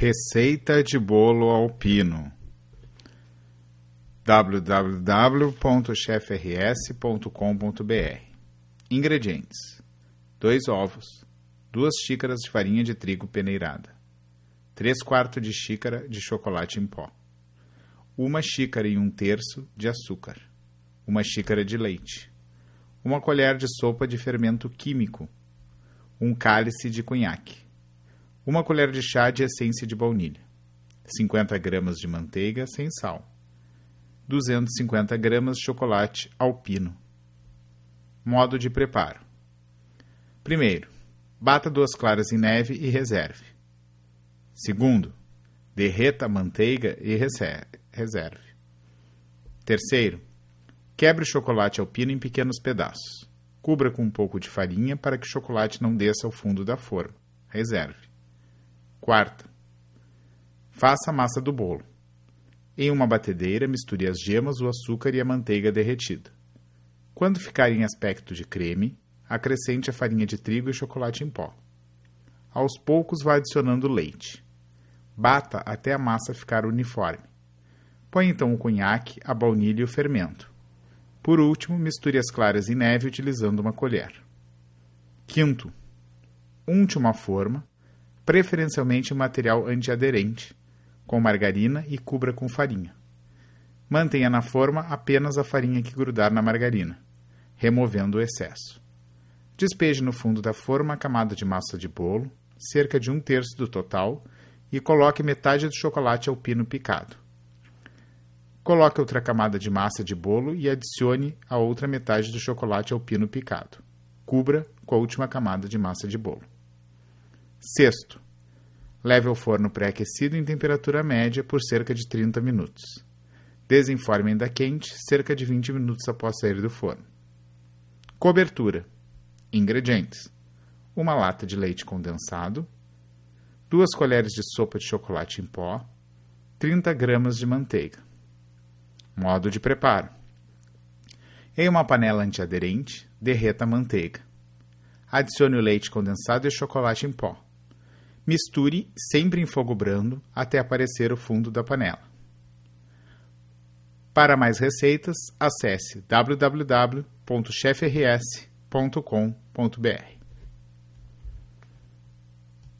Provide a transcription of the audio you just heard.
Receita de bolo alpino www.chefrs.com.br Ingredientes: 2 ovos, 2 xícaras de farinha de trigo peneirada, 3 quartos de xícara de chocolate em pó, 1 xícara e 1 terço de açúcar, 1 xícara de leite, 1 colher de sopa de fermento químico, 1 cálice de cunhaque, 1 colher de chá de essência de baunilha, 50 gramas de manteiga sem sal, 250 gramas de chocolate alpino. Modo de preparo: Primeiro, bata duas claras em neve e reserve. Segundo, derreta a manteiga e reserve. Terceiro, quebre o chocolate alpino em pequenos pedaços. Cubra com um pouco de farinha para que o chocolate não desça ao fundo da forma. Reserve. Quarta, faça a massa do bolo. Em uma batedeira, misture as gemas, o açúcar e a manteiga derretida. Quando ficar em aspecto de creme, acrescente a farinha de trigo e chocolate em pó. Aos poucos vá adicionando leite. Bata até a massa ficar uniforme. Põe então o cunhaque, a baunilha e o fermento. Por último, misture as claras em neve utilizando uma colher. Quinto, unte uma forma, preferencialmente material antiaderente, com margarina e cubra com farinha. Mantenha na forma apenas a farinha que grudar na margarina, removendo o excesso. Despeje no fundo da forma a camada de massa de bolo, cerca de um terço do total, e coloque metade do chocolate alpino picado. Coloque outra camada de massa de bolo e adicione a outra metade do chocolate alpino picado. Cubra com a última camada de massa de bolo. Sexto, leve ao forno pré-aquecido em temperatura média por cerca de 30 minutos. Desenforme ainda quente cerca de 20 minutos após sair do forno. Cobertura. Ingredientes: uma lata de leite condensado, duas colheres de sopa de chocolate em pó, 30 gramas de manteiga. Modo de preparo: em uma panela antiaderente, derreta a manteiga. Adicione o leite condensado e o chocolate em pó. Misture sempre em fogo brando até aparecer o fundo da panela. Para mais receitas, acesse www.chefrs.com.br.